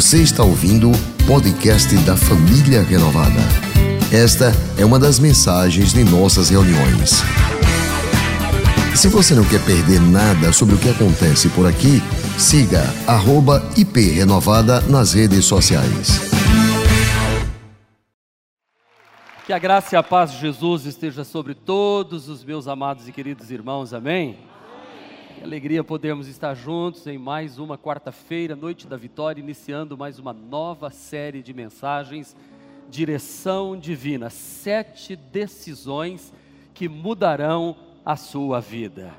Você está ouvindo o podcast da Família Renovada. Esta é uma das mensagens de nossas reuniões. Se você não quer perder nada sobre o que acontece por aqui, siga @iprenovada nas redes sociais. Que a graça e a paz de Jesus esteja sobre todos os meus amados e queridos irmãos, amém? Que alegria podermos estar juntos em mais uma quarta-feira, noite da vitória, iniciando mais uma nova série de mensagens, Direção Divina, sete decisões que mudarão a sua vida.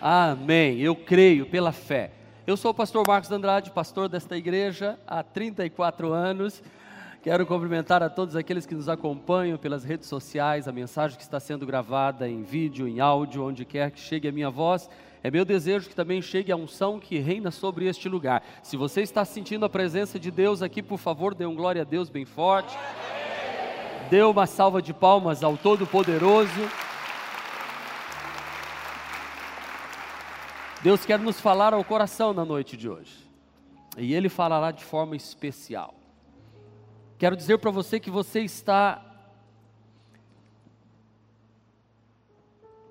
Amém. Eu creio pela fé. Eu sou o pastor Marcos Andrade, pastor desta igreja há 34 anos. Quero cumprimentar a todos aqueles que nos acompanham pelas redes sociais, a mensagem que está sendo gravada em vídeo, em áudio, onde quer que chegue a minha voz. É meu desejo que também chegue a unção que reina sobre este lugar. Se você está sentindo a presença de Deus aqui, por favor, dê um glória a Deus bem forte. Dê uma salva de palmas ao Todo-Poderoso. Deus quer nos falar ao coração na noite de hoje. E Ele falará de forma especial. Quero dizer para você que você está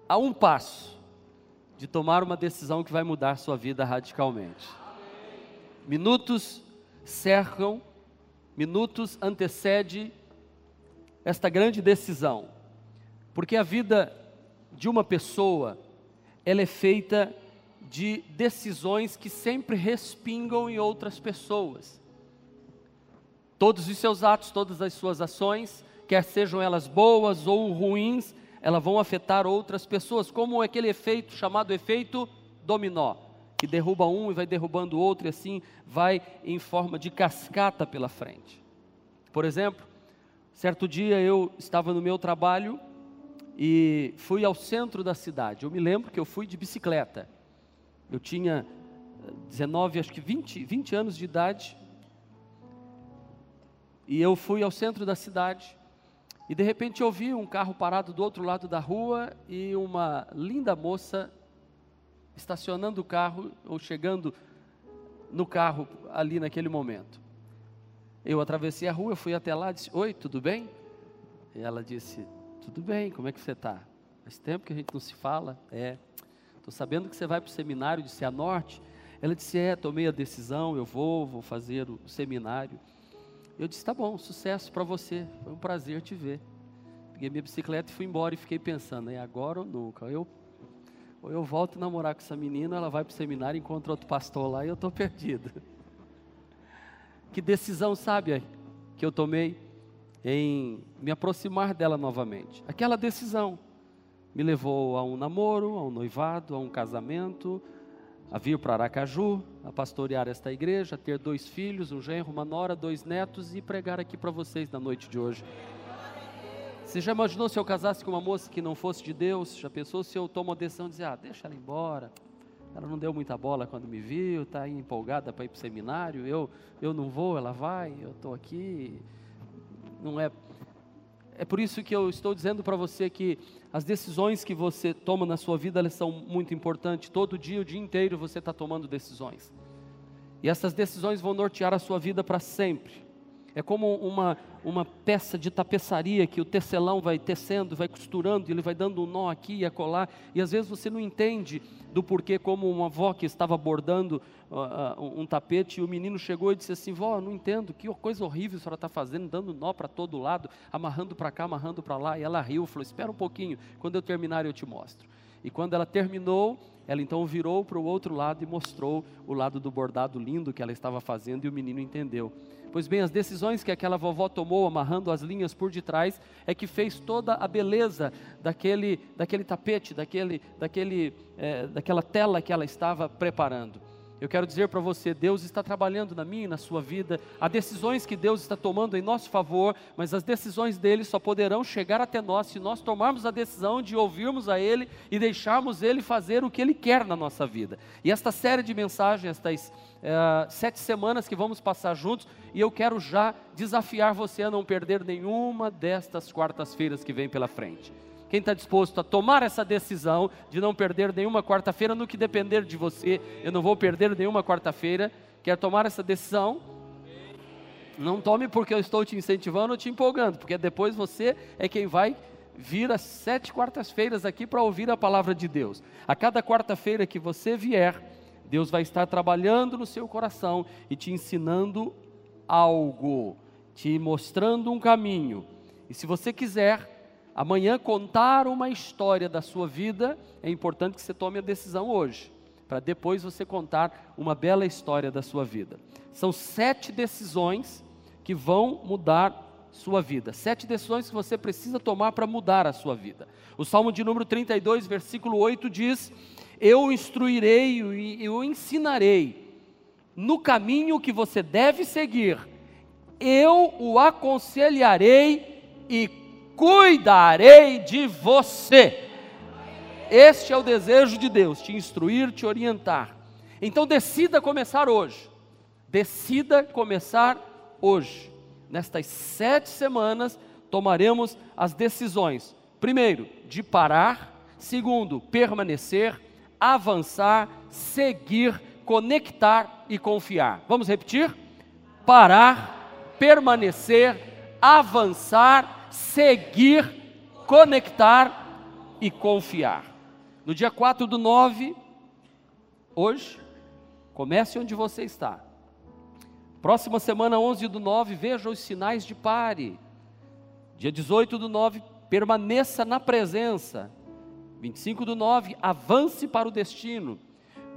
a um passo de tomar uma decisão que vai mudar sua vida radicalmente. Minutos cercam, minutos antecede esta grande decisão, porque a vida de uma pessoa ela é feita de decisões que sempre respingam em outras pessoas. Todos os seus atos, todas as suas ações, quer sejam elas boas ou ruins, elas vão afetar outras pessoas, como aquele efeito chamado efeito dominó, que derruba um e vai derrubando o outro, e assim vai em forma de cascata pela frente. Por exemplo, certo dia eu estava no meu trabalho e fui ao centro da cidade. Eu me lembro que eu fui de bicicleta. Eu tinha 19, acho que 20, 20 anos de idade. E eu fui ao centro da cidade e de repente eu vi um carro parado do outro lado da rua e uma linda moça estacionando o carro ou chegando no carro ali naquele momento. Eu atravessei a rua, fui até lá, disse: "Oi, tudo bem?" E ela disse: "Tudo bem, como é que você está?" Faz tempo que a gente não se fala. É. Estou sabendo que você vai para o seminário de Cianorte. Ela disse: É, tomei a decisão, eu vou, vou fazer o seminário. Eu disse: tá bom, sucesso para você. Foi um prazer te ver. Peguei minha bicicleta e fui embora e fiquei pensando: é agora ou nunca? Eu, ou eu volto a namorar com essa menina, ela vai para o seminário, encontra outro pastor lá e eu estou perdido. Que decisão sábia que eu tomei em me aproximar dela novamente. Aquela decisão me levou a um namoro, a um noivado, a um casamento, a vir para Aracaju, a pastorear esta igreja, a ter dois filhos, um genro, uma nora, dois netos e pregar aqui para vocês na noite de hoje. Você já imaginou se eu casasse com uma moça que não fosse de Deus? Já pensou se eu tomo a decisão de dizer, ah, deixa ela embora? Ela não deu muita bola quando me viu, está empolgada para ir para o seminário, eu, eu não vou, ela vai, eu estou aqui. Não é é por isso que eu estou dizendo para você que as decisões que você toma na sua vida elas são muito importantes. Todo dia, o dia inteiro, você está tomando decisões. E essas decisões vão nortear a sua vida para sempre. É como uma, uma peça de tapeçaria que o tecelão vai tecendo, vai costurando, ele vai dando um nó aqui e acolá, e às vezes você não entende do porquê, como uma avó que estava bordando uh, uh, um tapete, e o menino chegou e disse assim: Vó, não entendo, que coisa horrível a senhora está fazendo, dando nó para todo lado, amarrando para cá, amarrando para lá, e ela riu, falou: Espera um pouquinho, quando eu terminar eu te mostro. E quando ela terminou, ela então virou para o outro lado e mostrou o lado do bordado lindo que ela estava fazendo, e o menino entendeu. Pois bem, as decisões que aquela vovó tomou, amarrando as linhas por detrás, é que fez toda a beleza daquele, daquele tapete, daquele, daquele, é, daquela tela que ela estava preparando. Eu quero dizer para você, Deus está trabalhando na minha e na sua vida, há decisões que Deus está tomando em nosso favor, mas as decisões dele só poderão chegar até nós se nós tomarmos a decisão de ouvirmos a Ele e deixarmos Ele fazer o que Ele quer na nossa vida. E esta série de mensagens, estas é, sete semanas que vamos passar juntos, e eu quero já desafiar você a não perder nenhuma destas quartas-feiras que vem pela frente. Quem está disposto a tomar essa decisão de não perder nenhuma quarta-feira, no que depender de você, eu não vou perder nenhuma quarta-feira, quer tomar essa decisão? Não tome porque eu estou te incentivando ou te empolgando, porque depois você é quem vai vir às sete quartas-feiras aqui para ouvir a palavra de Deus. A cada quarta-feira que você vier, Deus vai estar trabalhando no seu coração e te ensinando algo, te mostrando um caminho. E se você quiser amanhã contar uma história da sua vida, é importante que você tome a decisão hoje, para depois você contar uma bela história da sua vida. São sete decisões que vão mudar sua vida. Sete decisões que você precisa tomar para mudar a sua vida. O Salmo de número 32, versículo 8 diz: Eu instruirei e eu ensinarei no caminho que você deve seguir. Eu o aconselharei e cuidarei de você. Este é o desejo de Deus, te instruir, te orientar. Então decida começar hoje. Decida começar hoje, nestas sete semanas, tomaremos as decisões: primeiro, de parar, segundo, permanecer, avançar, seguir, conectar e confiar. Vamos repetir? Parar, permanecer, avançar, seguir, conectar e confiar. No dia 4 do 9, hoje, comece onde você está. Próxima semana, 11 do 9, veja os sinais de pare. Dia 18 do 9, permaneça na presença. 25 do 9, avance para o destino.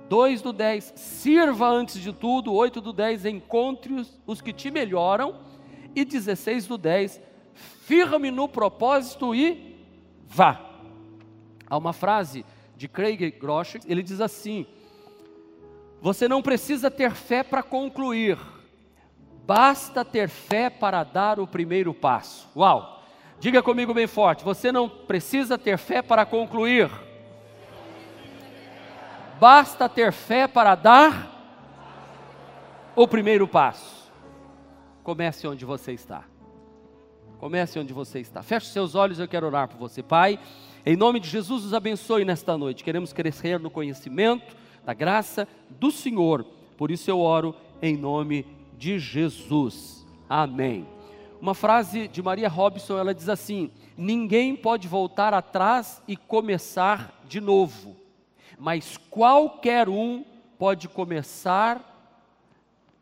2 do 10, sirva antes de tudo. 8 do 10, encontre os, os que te melhoram. E 16 do 10, firme no propósito e vá. Há uma frase de Craig Groeschel, ele diz assim: Você não precisa ter fé para concluir Basta ter fé para dar o primeiro passo. Uau! Diga comigo bem forte: você não precisa ter fé para concluir. Basta ter fé para dar o primeiro passo. Comece onde você está. Comece onde você está. Feche seus olhos, eu quero orar por você, Pai. Em nome de Jesus, os abençoe nesta noite. Queremos crescer no conhecimento da graça do Senhor. Por isso eu oro em nome de Jesus. Amém. Uma frase de Maria Robson, ela diz assim: Ninguém pode voltar atrás e começar de novo, mas qualquer um pode começar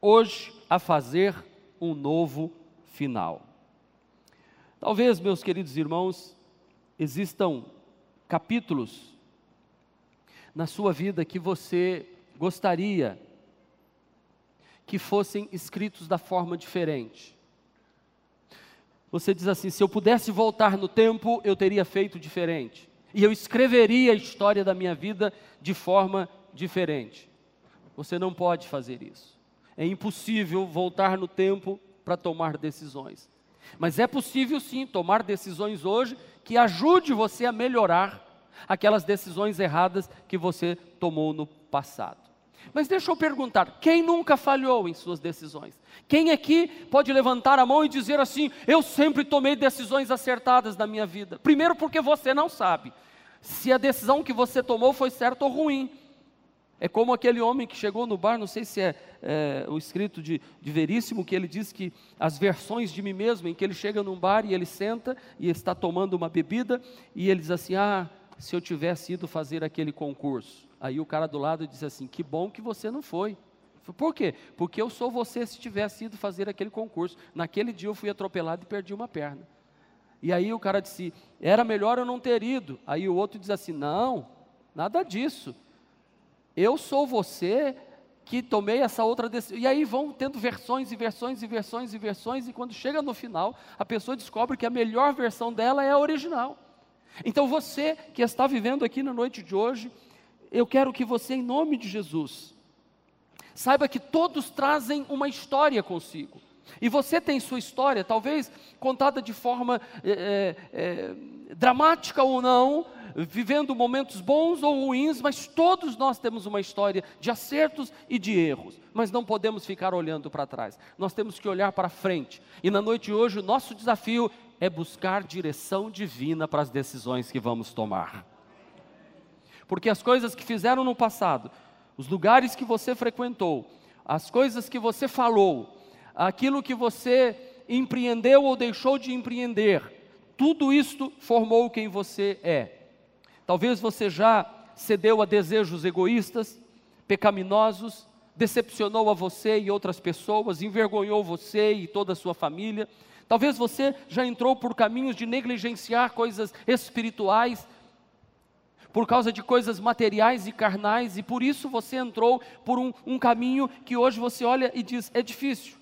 hoje a fazer um novo final. Talvez, meus queridos irmãos, existam capítulos na sua vida que você gostaria que fossem escritos da forma diferente. Você diz assim: se eu pudesse voltar no tempo, eu teria feito diferente. E eu escreveria a história da minha vida de forma diferente. Você não pode fazer isso. É impossível voltar no tempo para tomar decisões. Mas é possível sim tomar decisões hoje que ajude você a melhorar aquelas decisões erradas que você tomou no passado. Mas deixa eu perguntar: quem nunca falhou em suas decisões? Quem aqui pode levantar a mão e dizer assim: eu sempre tomei decisões acertadas na minha vida? Primeiro, porque você não sabe se a decisão que você tomou foi certa ou ruim. É como aquele homem que chegou no bar, não sei se é, é o escrito de, de, Veríssimo, que ele diz que as versões de mim mesmo, em que ele chega num bar e ele senta e está tomando uma bebida, e ele diz assim: Ah, se eu tivesse ido fazer aquele concurso. Aí o cara do lado disse assim: Que bom que você não foi. Por quê? Porque eu sou você se tivesse ido fazer aquele concurso. Naquele dia eu fui atropelado e perdi uma perna. E aí o cara disse: Era melhor eu não ter ido. Aí o outro diz assim: Não, nada disso. Eu sou você que tomei essa outra decisão. E aí vão tendo versões e versões e versões e versões, e quando chega no final, a pessoa descobre que a melhor versão dela é a original. Então você que está vivendo aqui na noite de hoje, eu quero que você, em nome de Jesus, saiba que todos trazem uma história consigo. E você tem sua história, talvez contada de forma é, é, dramática ou não, vivendo momentos bons ou ruins, mas todos nós temos uma história de acertos e de erros. Mas não podemos ficar olhando para trás, nós temos que olhar para frente. E na noite de hoje, o nosso desafio é buscar direção divina para as decisões que vamos tomar porque as coisas que fizeram no passado, os lugares que você frequentou, as coisas que você falou, aquilo que você empreendeu ou deixou de empreender, tudo isto formou quem você é. Talvez você já cedeu a desejos egoístas, pecaminosos, decepcionou a você e outras pessoas, envergonhou você e toda a sua família. Talvez você já entrou por caminhos de negligenciar coisas espirituais, por causa de coisas materiais e carnais, e por isso você entrou por um, um caminho que hoje você olha e diz: é difícil.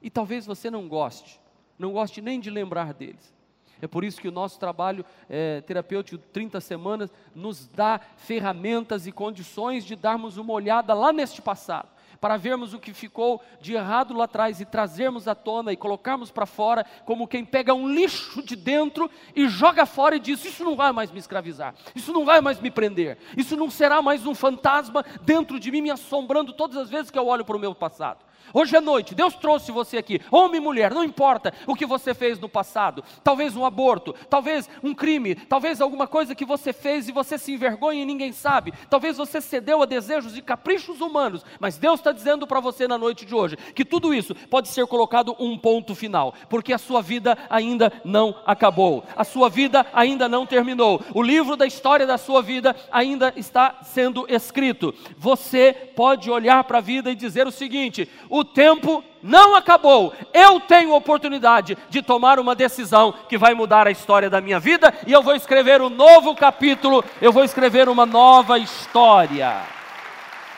E talvez você não goste, não goste nem de lembrar deles. É por isso que o nosso trabalho é, terapêutico 30 semanas nos dá ferramentas e condições de darmos uma olhada lá neste passado para vermos o que ficou de errado lá atrás e trazermos à tona e colocarmos para fora, como quem pega um lixo de dentro e joga fora e diz: Isso não vai mais me escravizar, isso não vai mais me prender, isso não será mais um fantasma dentro de mim me assombrando todas as vezes que eu olho para o meu passado. Hoje à noite, Deus trouxe você aqui, homem e mulher, não importa o que você fez no passado, talvez um aborto, talvez um crime, talvez alguma coisa que você fez e você se envergonha e ninguém sabe, talvez você cedeu a desejos e caprichos humanos, mas Deus está dizendo para você na noite de hoje que tudo isso pode ser colocado um ponto final, porque a sua vida ainda não acabou, a sua vida ainda não terminou, o livro da história da sua vida ainda está sendo escrito. Você pode olhar para a vida e dizer o seguinte: o tempo não acabou. Eu tenho oportunidade de tomar uma decisão que vai mudar a história da minha vida e eu vou escrever um novo capítulo, eu vou escrever uma nova história.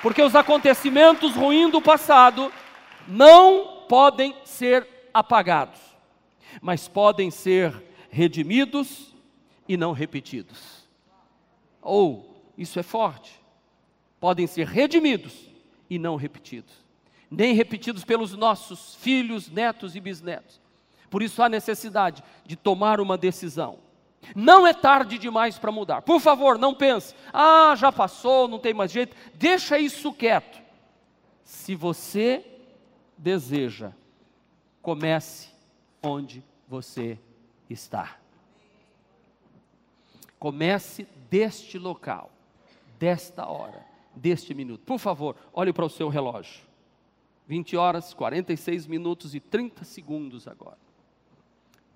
Porque os acontecimentos ruins do passado não podem ser apagados, mas podem ser redimidos e não repetidos. Ou, isso é forte, podem ser redimidos e não repetidos nem repetidos pelos nossos filhos, netos e bisnetos. Por isso há necessidade de tomar uma decisão. Não é tarde demais para mudar. Por favor, não pense, ah, já passou, não tem mais jeito. Deixa isso quieto. Se você deseja, comece onde você está. Comece deste local, desta hora, deste minuto. Por favor, olhe para o seu relógio. 20 horas, 46 minutos e 30 segundos agora.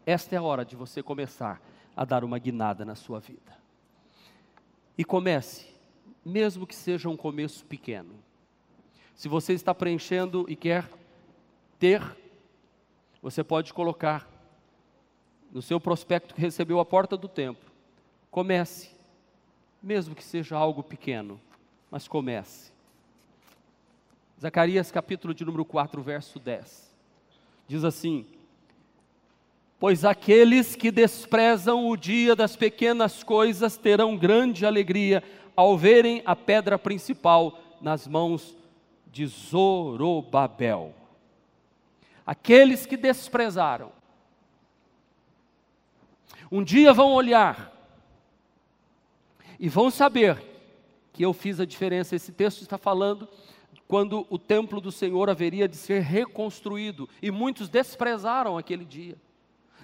Esta é a hora de você começar a dar uma guinada na sua vida. E comece, mesmo que seja um começo pequeno. Se você está preenchendo e quer ter, você pode colocar no seu prospecto que recebeu a porta do templo. Comece, mesmo que seja algo pequeno, mas comece. Zacarias capítulo de número 4, verso 10. Diz assim: Pois aqueles que desprezam o dia das pequenas coisas terão grande alegria ao verem a pedra principal nas mãos de Zorobabel. Aqueles que desprezaram, um dia vão olhar e vão saber que eu fiz a diferença. Esse texto está falando quando o templo do Senhor haveria de ser reconstruído, e muitos desprezaram aquele dia,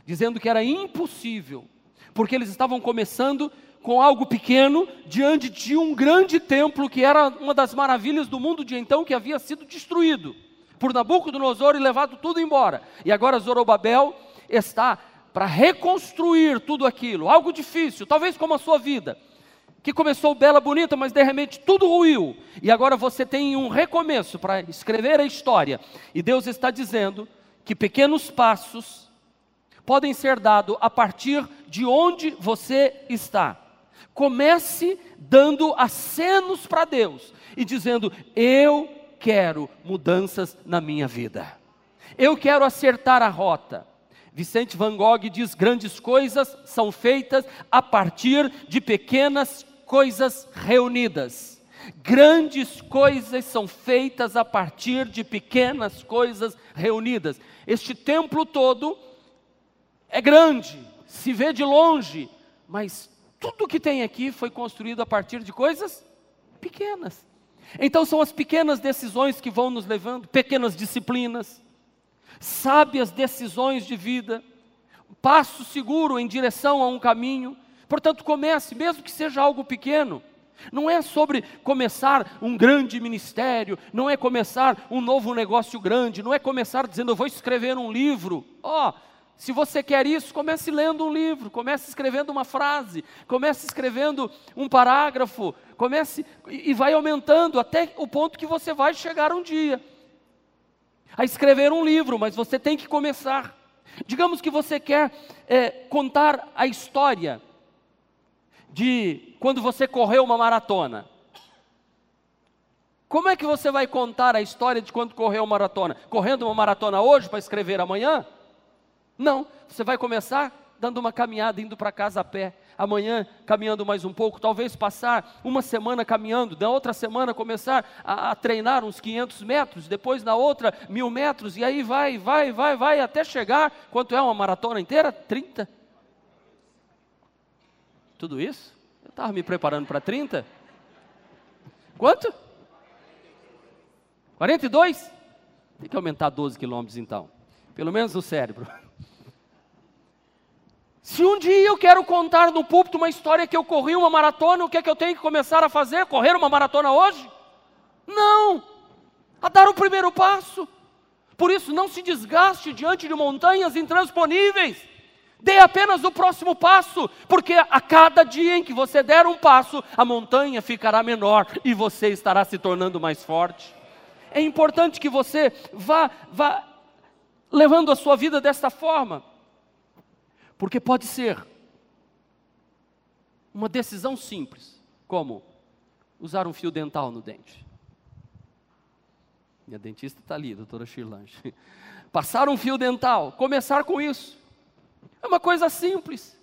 dizendo que era impossível, porque eles estavam começando com algo pequeno diante de um grande templo que era uma das maravilhas do mundo de então que havia sido destruído por Nabucodonosor e levado tudo embora. E agora Zorobabel está para reconstruir tudo aquilo, algo difícil, talvez como a sua vida que começou bela, bonita, mas de repente tudo ruiu. E agora você tem um recomeço para escrever a história. E Deus está dizendo que pequenos passos podem ser dados a partir de onde você está. Comece dando acenos para Deus e dizendo: Eu quero mudanças na minha vida. Eu quero acertar a rota. Vicente Van Gogh diz: grandes coisas são feitas a partir de pequenas coisas reunidas. Grandes coisas são feitas a partir de pequenas coisas reunidas. Este templo todo é grande, se vê de longe, mas tudo que tem aqui foi construído a partir de coisas pequenas. Então são as pequenas decisões que vão nos levando, pequenas disciplinas, sábias decisões de vida, passo seguro em direção a um caminho, Portanto, comece, mesmo que seja algo pequeno, Não é sobre começar um grande ministério, não é começar um novo negócio grande, não é começar dizendo eu vou escrever um livro. Ó, oh, se você quer isso, comece lendo um livro, comece escrevendo uma frase, comece escrevendo um parágrafo, comece e vai aumentando até o ponto que você vai chegar um dia a escrever um livro, mas você tem que começar. Digamos que você quer é, contar a história de quando você correu uma maratona. Como é que você vai contar a história de quando correu uma maratona? Correndo uma maratona hoje para escrever amanhã? Não, você vai começar dando uma caminhada, indo para casa a pé. Amanhã caminhando mais um pouco, talvez passar uma semana caminhando, na outra semana começar a, a treinar uns 500 metros, depois na outra mil metros, e aí vai, vai, vai, vai, até chegar, quanto é uma maratona inteira? 30? Tudo isso? Eu estava me preparando para 30? Quanto? 42? Tem que aumentar 12 quilômetros então. Pelo menos no cérebro. Se um dia eu quero contar no púlpito uma história que eu corri uma maratona, o que é que eu tenho que começar a fazer? Correr uma maratona hoje? Não! A dar o primeiro passo. Por isso, não se desgaste diante de montanhas intransponíveis. Dê apenas o próximo passo, porque a cada dia em que você der um passo, a montanha ficará menor e você estará se tornando mais forte. É importante que você vá, vá levando a sua vida desta forma. Porque pode ser uma decisão simples, como usar um fio dental no dente. Minha dentista está ali, doutora Shirlange. Passar um fio dental, começar com isso. É uma coisa simples,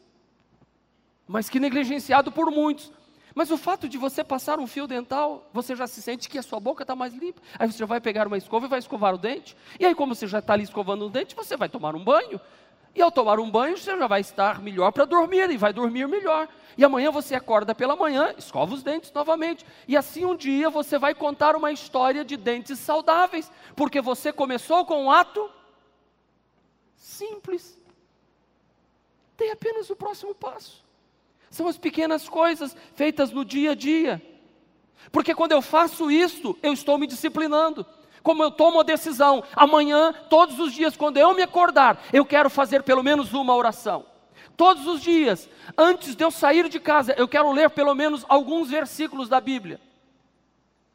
mas que negligenciado por muitos. Mas o fato de você passar um fio dental, você já se sente que a sua boca está mais limpa. Aí você vai pegar uma escova e vai escovar o dente. E aí, como você já está ali escovando o dente, você vai tomar um banho. E ao tomar um banho, você já vai estar melhor para dormir e vai dormir melhor. E amanhã você acorda pela manhã, escova os dentes novamente. E assim um dia você vai contar uma história de dentes saudáveis, porque você começou com um ato simples. Tem apenas o próximo passo. São as pequenas coisas feitas no dia a dia. Porque quando eu faço isto, eu estou me disciplinando como eu tomo a decisão, amanhã, todos os dias, quando eu me acordar, eu quero fazer pelo menos uma oração. Todos os dias, antes de eu sair de casa, eu quero ler pelo menos alguns versículos da Bíblia.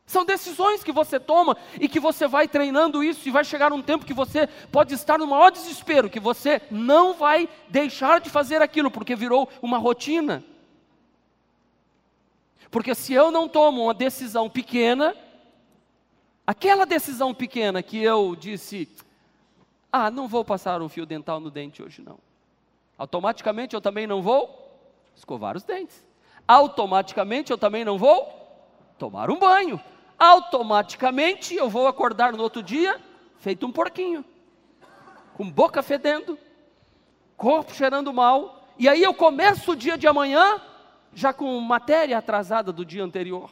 São decisões que você toma e que você vai treinando isso, e vai chegar um tempo que você pode estar no maior desespero, que você não vai deixar de fazer aquilo, porque virou uma rotina. Porque se eu não tomo uma decisão pequena, Aquela decisão pequena que eu disse, ah, não vou passar um fio dental no dente hoje não. Automaticamente eu também não vou escovar os dentes. Automaticamente eu também não vou tomar um banho. Automaticamente eu vou acordar no outro dia feito um porquinho, com boca fedendo, corpo cheirando mal, e aí eu começo o dia de amanhã já com matéria atrasada do dia anterior.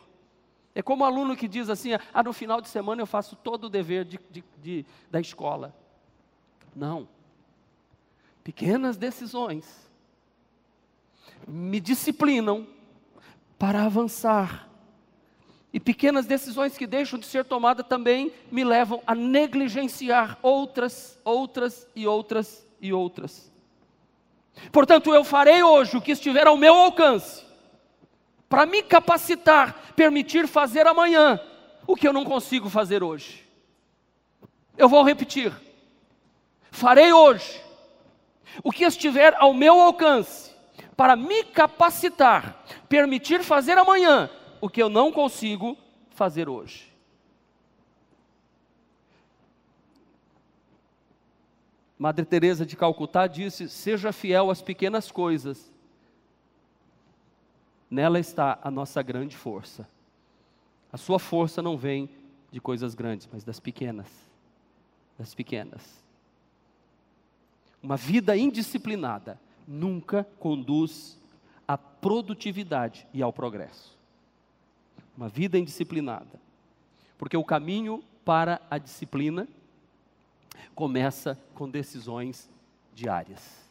É como aluno que diz assim: ah, no final de semana eu faço todo o dever de, de, de, da escola. Não. Pequenas decisões me disciplinam para avançar. E pequenas decisões que deixam de ser tomadas também me levam a negligenciar outras, outras e outras e outras. Portanto, eu farei hoje o que estiver ao meu alcance para me capacitar, permitir fazer amanhã o que eu não consigo fazer hoje. Eu vou repetir. Farei hoje o que estiver ao meu alcance para me capacitar, permitir fazer amanhã o que eu não consigo fazer hoje. Madre Teresa de Calcutá disse: "Seja fiel às pequenas coisas, Nela está a nossa grande força. A sua força não vem de coisas grandes, mas das pequenas. Das pequenas. Uma vida indisciplinada nunca conduz à produtividade e ao progresso uma vida indisciplinada. Porque o caminho para a disciplina começa com decisões diárias.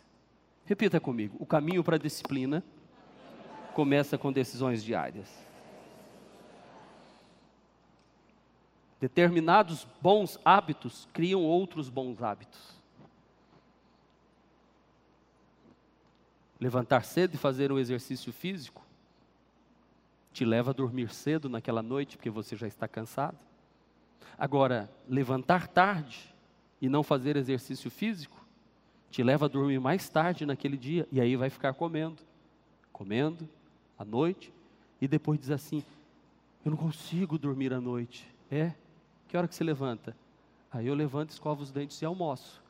Repita comigo: o caminho para a disciplina começa com decisões diárias. Determinados bons hábitos criam outros bons hábitos. Levantar cedo e fazer um exercício físico te leva a dormir cedo naquela noite porque você já está cansado. Agora, levantar tarde e não fazer exercício físico te leva a dormir mais tarde naquele dia e aí vai ficar comendo, comendo à noite e depois diz assim: Eu não consigo dormir à noite. É? Que hora que você levanta? Aí eu levanto, escovo os dentes e almoço.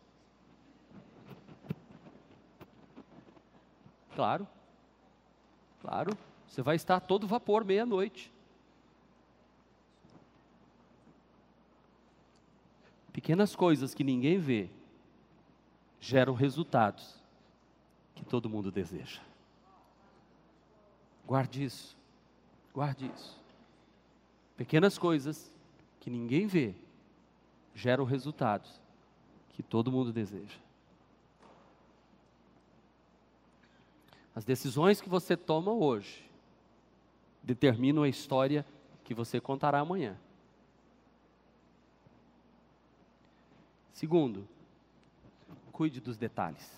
Claro, claro, você vai estar todo vapor meia-noite. Pequenas coisas que ninguém vê geram resultados que todo mundo deseja. Guarde isso, guarde isso. Pequenas coisas que ninguém vê geram resultados que todo mundo deseja. As decisões que você toma hoje determinam a história que você contará amanhã. Segundo, cuide dos detalhes.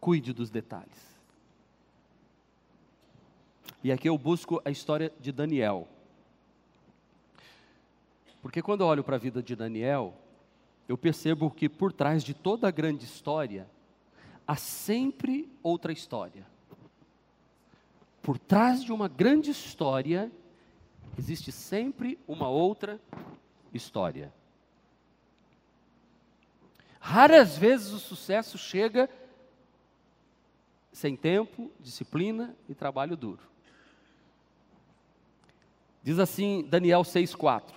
Cuide dos detalhes. E aqui eu busco a história de Daniel. Porque quando eu olho para a vida de Daniel, eu percebo que por trás de toda a grande história, há sempre outra história. Por trás de uma grande história, existe sempre uma outra história. Raras vezes o sucesso chega sem tempo, disciplina e trabalho duro. Diz assim Daniel 6,4: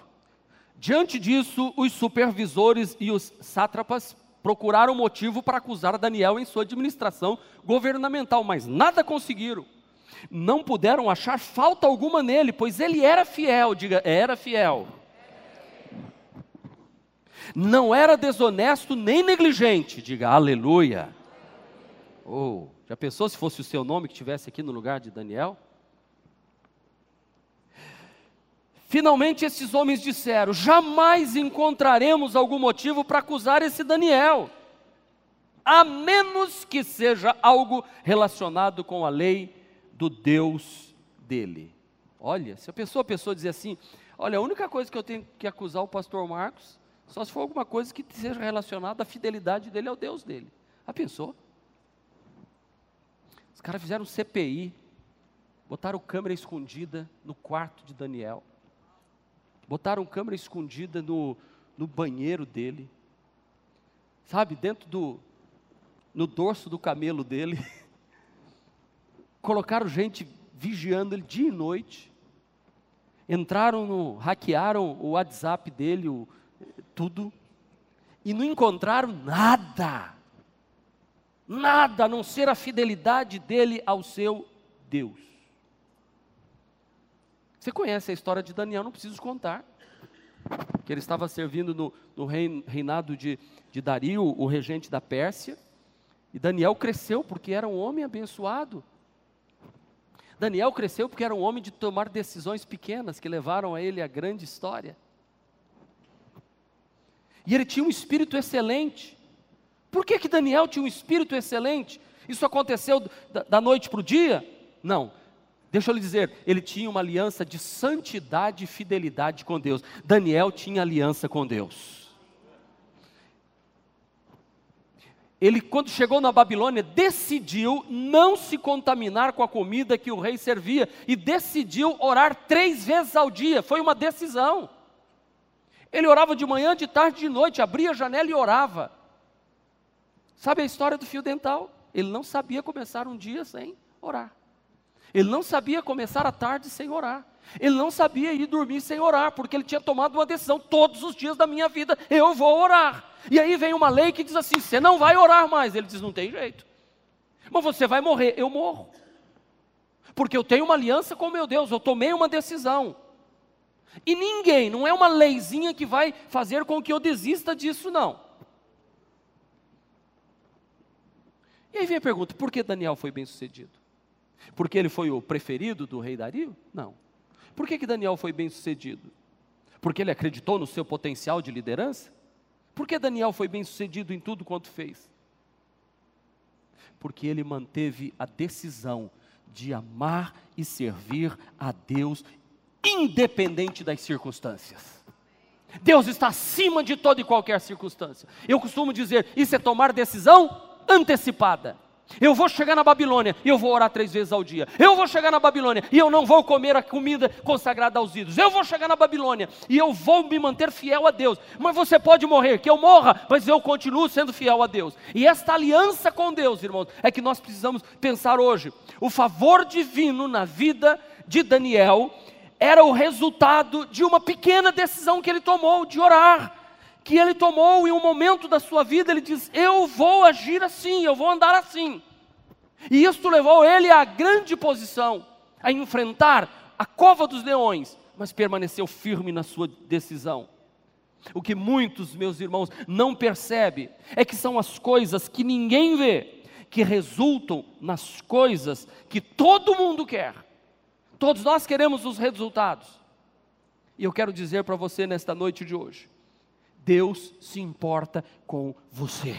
Diante disso, os supervisores e os sátrapas procuraram motivo para acusar Daniel em sua administração governamental, mas nada conseguiram. Não puderam achar falta alguma nele, pois ele era fiel, diga, era fiel. Não era desonesto nem negligente, diga aleluia. Oh, já pensou se fosse o seu nome que estivesse aqui no lugar de Daniel? Finalmente esses homens disseram: jamais encontraremos algum motivo para acusar esse Daniel, a menos que seja algo relacionado com a lei do Deus dele. Olha, se a pessoa, a pessoa dizer assim: olha, a única coisa que eu tenho que acusar o pastor Marcos, só se for alguma coisa que seja relacionada à fidelidade dele ao Deus dele. A pensou? Os caras fizeram CPI, botaram câmera escondida no quarto de Daniel. Botaram câmera escondida no, no banheiro dele. Sabe, dentro do. no dorso do camelo dele. Colocaram gente vigiando ele dia e noite. Entraram no. hackearam o WhatsApp dele, o, tudo. E não encontraram nada. Nada a não ser a fidelidade dele ao seu Deus. Você conhece a história de Daniel, não preciso contar. Que ele estava servindo no, no reinado de, de Dario, o regente da Pérsia. E Daniel cresceu porque era um homem abençoado. Daniel cresceu porque era um homem de tomar decisões pequenas que levaram a ele a grande história. E ele tinha um espírito excelente. Por que, que Daniel tinha um espírito excelente? Isso aconteceu da, da noite para o dia? Não. Deixa eu lhe dizer, ele tinha uma aliança de santidade e fidelidade com Deus. Daniel tinha aliança com Deus. Ele, quando chegou na Babilônia, decidiu não se contaminar com a comida que o rei servia e decidiu orar três vezes ao dia. Foi uma decisão. Ele orava de manhã, de tarde, de noite, abria a janela e orava. Sabe a história do fio dental? Ele não sabia começar um dia sem orar. Ele não sabia começar a tarde sem orar. Ele não sabia ir dormir sem orar, porque ele tinha tomado uma decisão: todos os dias da minha vida eu vou orar. E aí vem uma lei que diz assim: você não vai orar mais. Ele diz: não tem jeito. Mas você vai morrer. Eu morro. Porque eu tenho uma aliança com meu Deus, eu tomei uma decisão. E ninguém, não é uma leizinha que vai fazer com que eu desista disso, não. E aí vem a pergunta: por que Daniel foi bem sucedido? Porque ele foi o preferido do rei Dario? Não. Por que, que Daniel foi bem sucedido? Porque ele acreditou no seu potencial de liderança? Por que Daniel foi bem sucedido em tudo quanto fez? Porque ele manteve a decisão de amar e servir a Deus, independente das circunstâncias. Deus está acima de toda e qualquer circunstância. Eu costumo dizer: isso é tomar decisão antecipada. Eu vou chegar na Babilônia e eu vou orar três vezes ao dia. Eu vou chegar na Babilônia e eu não vou comer a comida consagrada aos ídolos. Eu vou chegar na Babilônia e eu vou me manter fiel a Deus. Mas você pode morrer, que eu morra, mas eu continuo sendo fiel a Deus. E esta aliança com Deus, irmãos, é que nós precisamos pensar hoje. O favor divino na vida de Daniel era o resultado de uma pequena decisão que ele tomou de orar que ele tomou em um momento da sua vida, ele diz: Eu vou agir assim, eu vou andar assim. E isso levou ele à grande posição, a enfrentar a cova dos leões, mas permaneceu firme na sua decisão. O que muitos, meus irmãos, não percebem é que são as coisas que ninguém vê, que resultam nas coisas que todo mundo quer. Todos nós queremos os resultados. E eu quero dizer para você nesta noite de hoje, Deus se importa com você.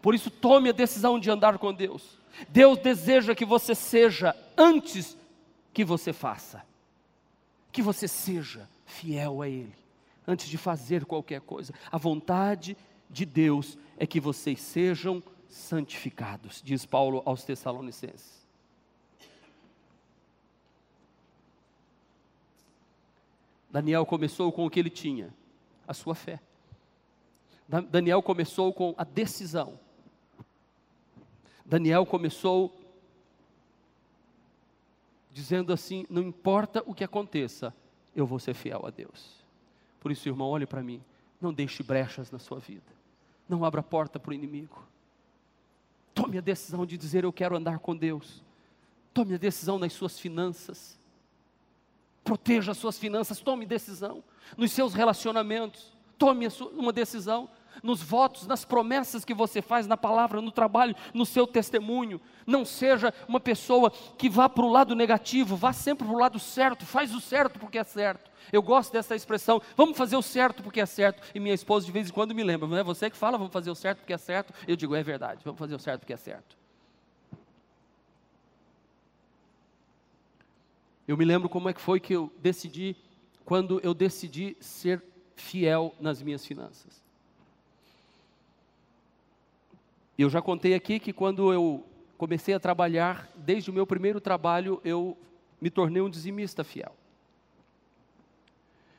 Por isso, tome a decisão de andar com Deus. Deus deseja que você seja antes que você faça. Que você seja fiel a Ele, antes de fazer qualquer coisa. A vontade de Deus é que vocês sejam santificados, diz Paulo aos Tessalonicenses. Daniel começou com o que ele tinha, a sua fé. Daniel começou com a decisão. Daniel começou dizendo assim: não importa o que aconteça, eu vou ser fiel a Deus. Por isso, irmão, olhe para mim, não deixe brechas na sua vida, não abra porta para o inimigo. Tome a decisão de dizer: eu quero andar com Deus. Tome a decisão nas suas finanças proteja as suas finanças, tome decisão. Nos seus relacionamentos, tome uma decisão. Nos votos, nas promessas que você faz, na palavra, no trabalho, no seu testemunho. Não seja uma pessoa que vá para o lado negativo, vá sempre para o lado certo, faz o certo porque é certo. Eu gosto dessa expressão, vamos fazer o certo porque é certo. E minha esposa de vez em quando me lembra, não é você que fala, vamos fazer o certo porque é certo. Eu digo, é verdade, vamos fazer o certo porque é certo. Eu me lembro como é que foi que eu decidi, quando eu decidi ser fiel nas minhas finanças. Eu já contei aqui que quando eu comecei a trabalhar, desde o meu primeiro trabalho, eu me tornei um dizimista fiel.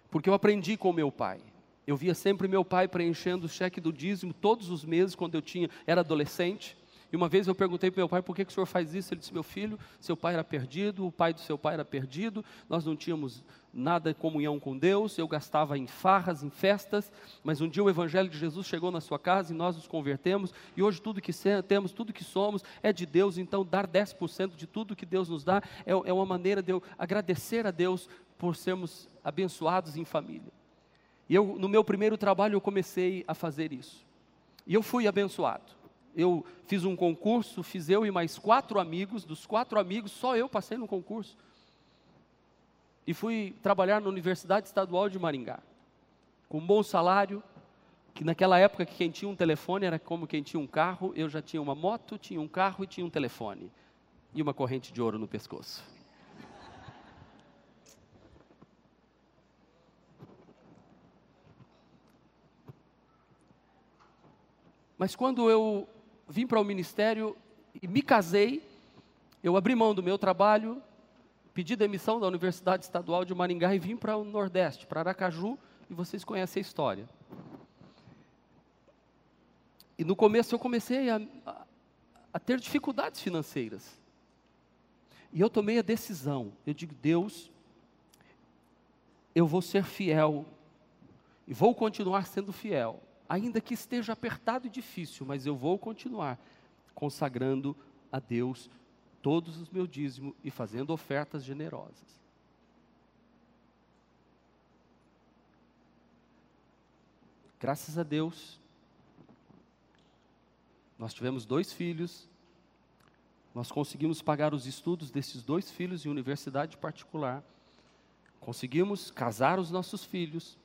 Porque eu aprendi com meu pai. Eu via sempre meu pai preenchendo o cheque do dízimo todos os meses quando eu tinha era adolescente. E uma vez eu perguntei para meu pai por que, que o senhor faz isso. Ele disse: Meu filho, seu pai era perdido, o pai do seu pai era perdido, nós não tínhamos nada de comunhão com Deus, eu gastava em farras, em festas, mas um dia o Evangelho de Jesus chegou na sua casa e nós nos convertemos, e hoje tudo que temos, tudo que somos é de Deus, então dar 10% de tudo que Deus nos dá é, é uma maneira de eu agradecer a Deus por sermos abençoados em família. E eu, no meu primeiro trabalho, eu comecei a fazer isso. E eu fui abençoado eu fiz um concurso, fiz eu e mais quatro amigos, dos quatro amigos, só eu passei no concurso. E fui trabalhar na Universidade Estadual de Maringá, com um bom salário, que naquela época que quem tinha um telefone era como quem tinha um carro, eu já tinha uma moto, tinha um carro e tinha um telefone. E uma corrente de ouro no pescoço. Mas quando eu vim para o ministério e me casei, eu abri mão do meu trabalho, pedi demissão da Universidade Estadual de Maringá e vim para o Nordeste, para Aracaju, e vocês conhecem a história. E no começo eu comecei a, a, a ter dificuldades financeiras. E eu tomei a decisão, eu digo, Deus, eu vou ser fiel, e vou continuar sendo fiel ainda que esteja apertado e difícil, mas eu vou continuar consagrando a Deus todos os meus dízimos e fazendo ofertas generosas. Graças a Deus, nós tivemos dois filhos, Nós conseguimos pagar os estudos desses dois filhos em universidade particular. Conseguimos casar os nossos filhos.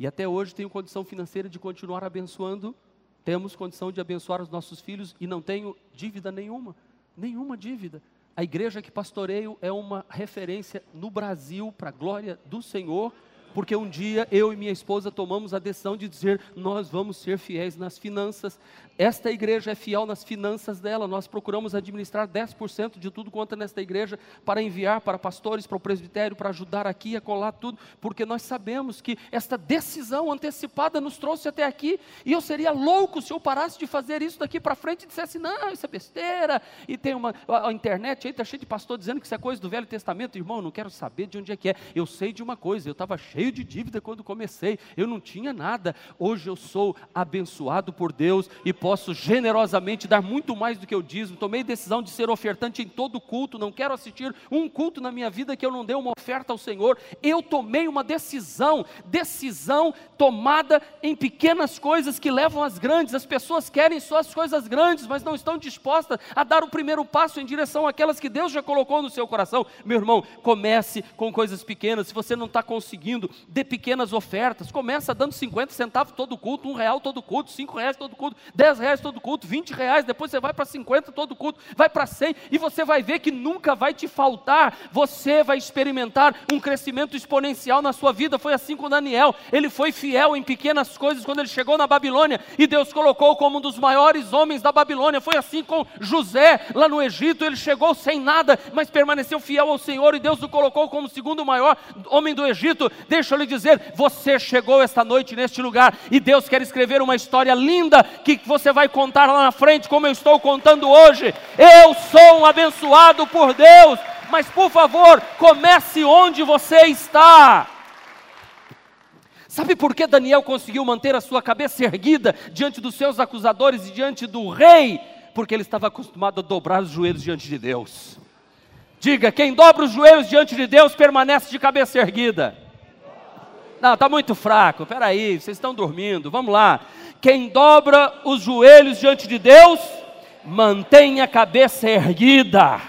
E até hoje tenho condição financeira de continuar abençoando. Temos condição de abençoar os nossos filhos e não tenho dívida nenhuma. Nenhuma dívida. A igreja que pastoreio é uma referência no Brasil para a glória do Senhor porque um dia eu e minha esposa tomamos a decisão de dizer: nós vamos ser fiéis nas finanças. Esta igreja é fiel nas finanças dela. Nós procuramos administrar 10% de tudo quanto é nesta igreja para enviar para pastores, para o presbitério, para ajudar aqui a colar tudo, porque nós sabemos que esta decisão antecipada nos trouxe até aqui. E eu seria louco se eu parasse de fazer isso daqui para frente e dissesse: não, isso é besteira. E tem uma. A, internet aí está cheia de pastor dizendo que isso é coisa do Velho Testamento. Irmão, eu não quero saber de onde é que é. Eu sei de uma coisa: eu estava cheio cheio de dívida quando comecei, eu não tinha nada. Hoje eu sou abençoado por Deus e posso generosamente dar muito mais do que eu dízimo. Tomei decisão de ser ofertante em todo culto, não quero assistir um culto na minha vida que eu não dê uma oferta ao Senhor. Eu tomei uma decisão, decisão tomada em pequenas coisas que levam às grandes. As pessoas querem só as coisas grandes, mas não estão dispostas a dar o primeiro passo em direção àquelas que Deus já colocou no seu coração. Meu irmão, comece com coisas pequenas. Se você não está conseguindo, dê pequenas ofertas. Começa dando 50 centavos todo culto, um real todo culto, cinco reais todo culto, dez reais todo culto, 20 reais, depois você vai para 50 todo culto, vai para 100 e você vai ver que nunca vai te faltar. Você vai experimentar um crescimento exponencial na sua vida. Foi assim com Daniel. Ele foi fiel em pequenas coisas quando ele chegou na Babilônia e Deus colocou como um dos maiores homens da Babilônia. Foi assim com José lá no Egito. Ele chegou sem nada, mas permaneceu fiel ao Senhor e Deus o colocou como o segundo maior homem do Egito. Deixa eu lhe dizer, você chegou esta noite neste lugar e Deus quer escrever uma história linda que você vai contar lá na frente, como eu estou contando hoje. Eu sou um abençoado por Deus, mas por favor, comece onde você está. Sabe por que Daniel conseguiu manter a sua cabeça erguida diante dos seus acusadores e diante do rei? Porque ele estava acostumado a dobrar os joelhos diante de Deus. Diga: quem dobra os joelhos diante de Deus permanece de cabeça erguida. Não, está muito fraco. Espera aí, vocês estão dormindo. Vamos lá. Quem dobra os joelhos diante de Deus, mantém a cabeça erguida.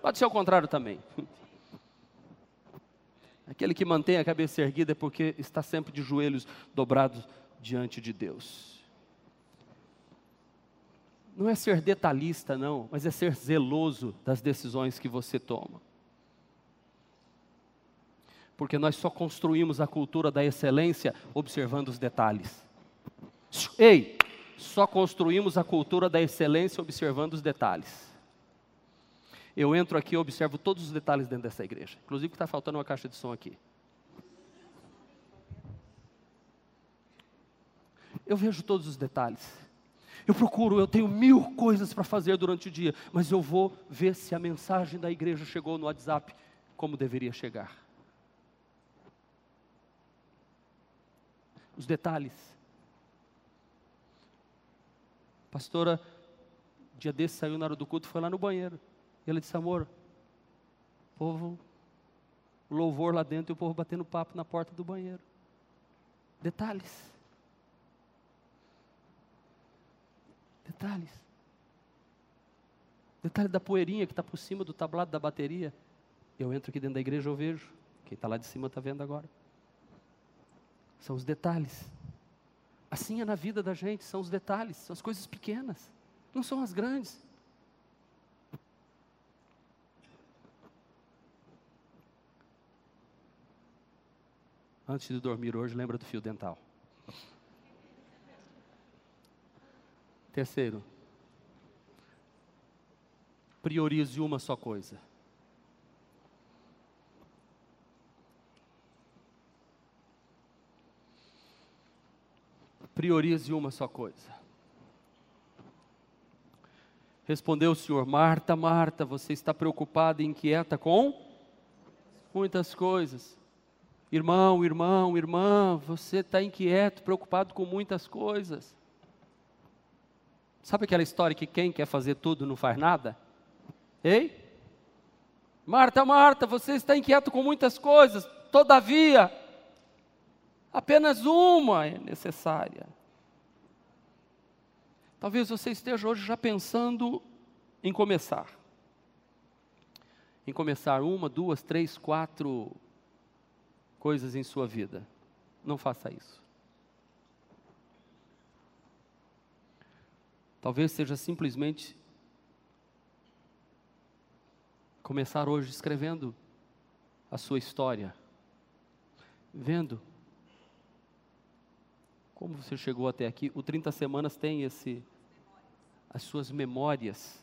Pode ser o contrário também. Aquele que mantém a cabeça erguida é porque está sempre de joelhos dobrados diante de Deus. Não é ser detalhista, não, mas é ser zeloso das decisões que você toma porque nós só construímos a cultura da excelência observando os detalhes. Ei, só construímos a cultura da excelência observando os detalhes. Eu entro aqui e observo todos os detalhes dentro dessa igreja, inclusive está faltando uma caixa de som aqui. Eu vejo todos os detalhes. Eu procuro, eu tenho mil coisas para fazer durante o dia, mas eu vou ver se a mensagem da igreja chegou no WhatsApp como deveria chegar. Os detalhes. A pastora, dia desse, saiu na hora do culto, foi lá no banheiro. E ela disse: Amor, povo, louvor lá dentro e o povo batendo papo na porta do banheiro. Detalhes. Detalhes. Detalhe da poeirinha que está por cima do tablado da bateria. Eu entro aqui dentro da igreja, eu vejo. Quem está lá de cima está vendo agora são os detalhes. Assim é na vida da gente, são os detalhes, são as coisas pequenas, não são as grandes. Antes de dormir hoje, lembra do fio dental. Terceiro, priorize uma só coisa. Priorize uma só coisa. Respondeu o Senhor: Marta, Marta, você está preocupada e inquieta com muitas coisas. Irmão, irmão, irmã, você está inquieto, preocupado com muitas coisas. Sabe aquela história que quem quer fazer tudo não faz nada? Ei? Marta, Marta, você está inquieto com muitas coisas, todavia, Apenas uma é necessária. Talvez você esteja hoje já pensando em começar. Em começar uma, duas, três, quatro coisas em sua vida. Não faça isso. Talvez seja simplesmente começar hoje escrevendo a sua história, vendo como você chegou até aqui. O 30 Semanas tem esse, as suas memórias.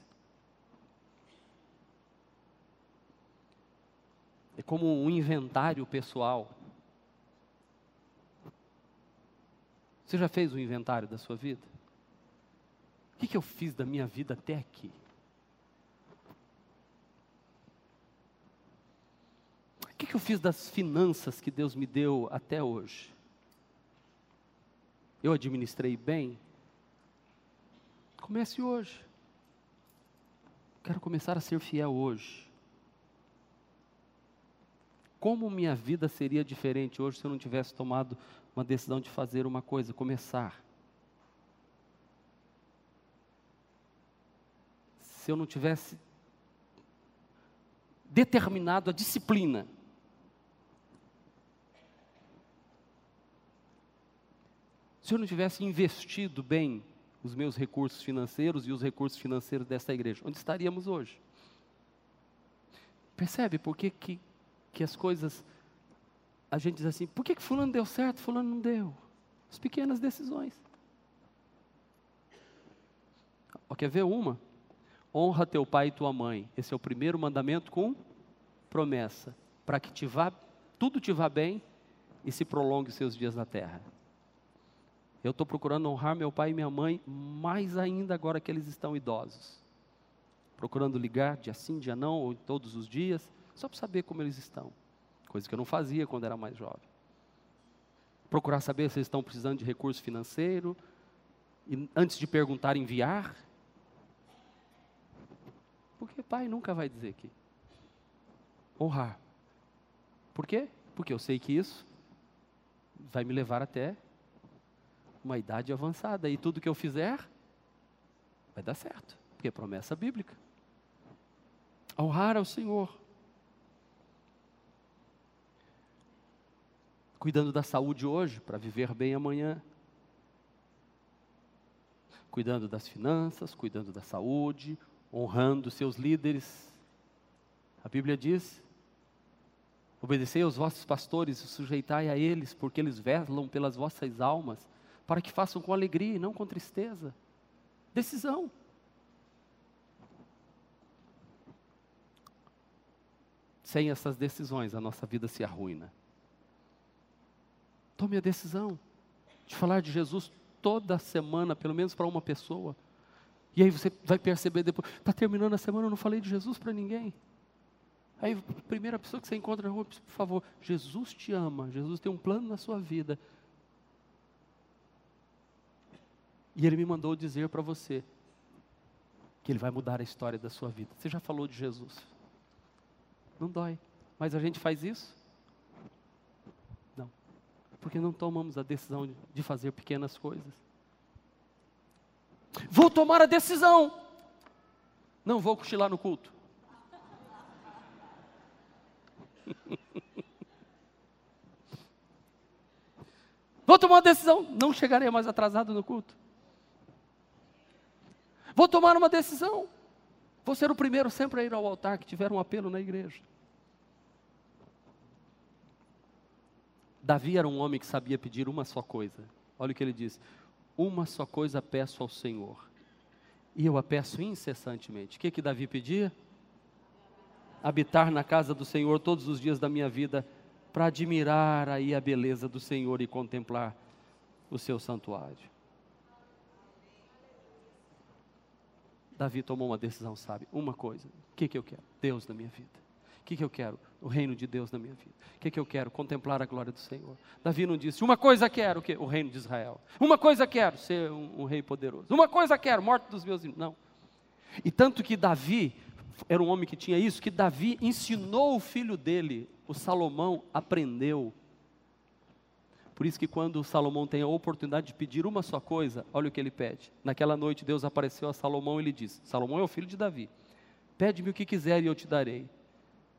É como um inventário pessoal. Você já fez o um inventário da sua vida? O que, que eu fiz da minha vida até aqui? O que, que eu fiz das finanças que Deus me deu até hoje? Eu administrei bem? Comece hoje. Quero começar a ser fiel hoje. Como minha vida seria diferente hoje se eu não tivesse tomado uma decisão de fazer uma coisa, começar? se eu não tivesse determinado a disciplina. Se eu não tivesse investido bem os meus recursos financeiros e os recursos financeiros dessa igreja, onde estaríamos hoje? Percebe por que, que, que as coisas. A gente diz assim: por que, que Fulano deu certo, Fulano não deu? As pequenas decisões. Quer ver uma? honra teu pai e tua mãe. Esse é o primeiro mandamento com promessa, para que te vá, tudo te vá bem e se prolongue os seus dias na terra. Eu estou procurando honrar meu pai e minha mãe, mais ainda agora que eles estão idosos. Procurando ligar dia sim, dia não, ou todos os dias, só para saber como eles estão. Coisa que eu não fazia quando era mais jovem. Procurar saber se eles estão precisando de recurso financeiro. E antes de perguntar, enviar. Porque pai nunca vai dizer que. Honrar. Por quê? Porque eu sei que isso vai me levar até uma idade avançada. E tudo que eu fizer vai dar certo. Porque é promessa bíblica. Honrar ao Senhor. Cuidando da saúde hoje, para viver bem amanhã. Cuidando das finanças, cuidando da saúde, honrando seus líderes. A Bíblia diz: obedecei aos vossos pastores e sujeitai a eles, porque eles velam pelas vossas almas, para que façam com alegria e não com tristeza. Decisão. Sem essas decisões, a nossa vida se arruina. Tome a decisão de falar de Jesus toda semana, pelo menos para uma pessoa. E aí você vai perceber depois, está terminando a semana, eu não falei de Jesus para ninguém. Aí, a primeira pessoa que você encontra na rua, por favor, Jesus te ama, Jesus tem um plano na sua vida. E Ele me mandou dizer para você que Ele vai mudar a história da sua vida. Você já falou de Jesus? Não dói, mas a gente faz isso? Não, porque não tomamos a decisão de fazer pequenas coisas. Vou tomar a decisão. Não vou cochilar no culto. Vou tomar uma decisão. Não chegarei mais atrasado no culto. Vou tomar uma decisão. Vou ser o primeiro sempre a ir ao altar que tiver um apelo na igreja. Davi era um homem que sabia pedir uma só coisa. Olha o que ele diz: uma só coisa peço ao Senhor, e eu a peço incessantemente. O que, que Davi pedia? Habitar na casa do Senhor todos os dias da minha vida, para admirar aí a beleza do Senhor e contemplar o seu santuário. Davi tomou uma decisão, sabe? Uma coisa: o que, que eu quero? Deus na minha vida que, que eu quero? O reino de Deus na minha vida. O que, que eu quero? Contemplar a glória do Senhor. Davi não disse, uma coisa quero, o, quê? o reino de Israel. Uma coisa quero, ser um, um rei poderoso. Uma coisa quero, morte dos meus irmãos. Não. E tanto que Davi, era um homem que tinha isso, que Davi ensinou o filho dele, o Salomão, aprendeu. Por isso que quando Salomão tem a oportunidade de pedir uma só coisa, olha o que ele pede. Naquela noite Deus apareceu a Salomão e lhe disse: Salomão é o filho de Davi. Pede-me o que quiser e eu te darei.